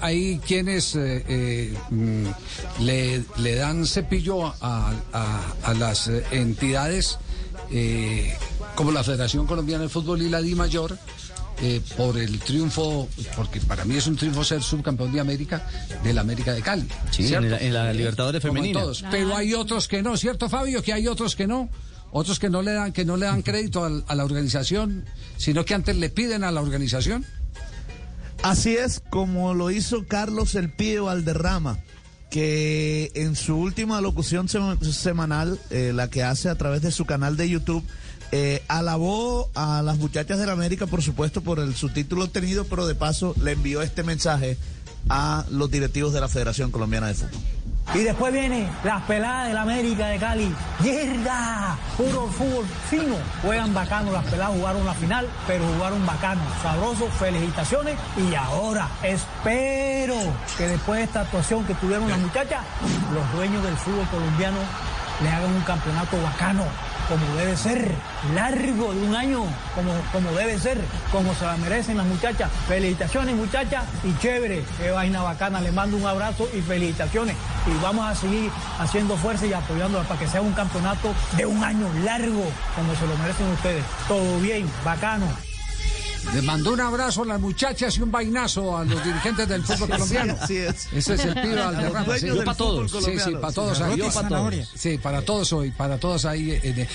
hay quienes eh, eh, mm, le, le dan cepillo a, a- a las eh, entidades eh, como la Federación Colombiana de Fútbol y la Di Mayor eh, por el triunfo, porque para mí es un triunfo ser subcampeón de América del América de Cali. Sí, en la- en la Libertadores femenina. todos. Pero hay otros que no, ¿cierto Fabio? Que hay otros que no. Otros que no le dan, que no le dan crédito al- a la organización, sino que antes le piden a la organización. Así es como lo hizo Carlos El Pío Valderrama, que en su última locución sema- semanal, eh, la que hace a través de su canal de YouTube, eh, alabó a las muchachas de la América, por supuesto, por el subtítulo obtenido, pero de paso le envió este mensaje a los directivos de la Federación Colombiana de Fútbol. Y después viene las peladas del América de Cali. ¡Mierda! Puro fútbol fino. Juegan bacano, las peladas jugaron la final, pero jugaron bacano, sabroso, felicitaciones. Y ahora espero que después de esta actuación que tuvieron las muchachas, los dueños del fútbol colombiano le hagan un campeonato bacano, como debe ser, largo de un año, como, como debe ser, como se la merecen las muchachas. Felicitaciones muchachas y chévere, qué vaina bacana, les mando un abrazo y felicitaciones. Y vamos a seguir haciendo fuerza y apoyándolas para que sea un campeonato de un año largo, como se lo merecen ustedes. Todo bien, bacano. Le mandó un abrazo a las muchachas y un vainazo a los dirigentes del fútbol colombiano. así es. Ese es el pibe A los Valderrama. dueños sí. para todos. Sí, sí, colombiano. para todos Sí. para todos. Sí, para todos hoy, para todos ahí. en-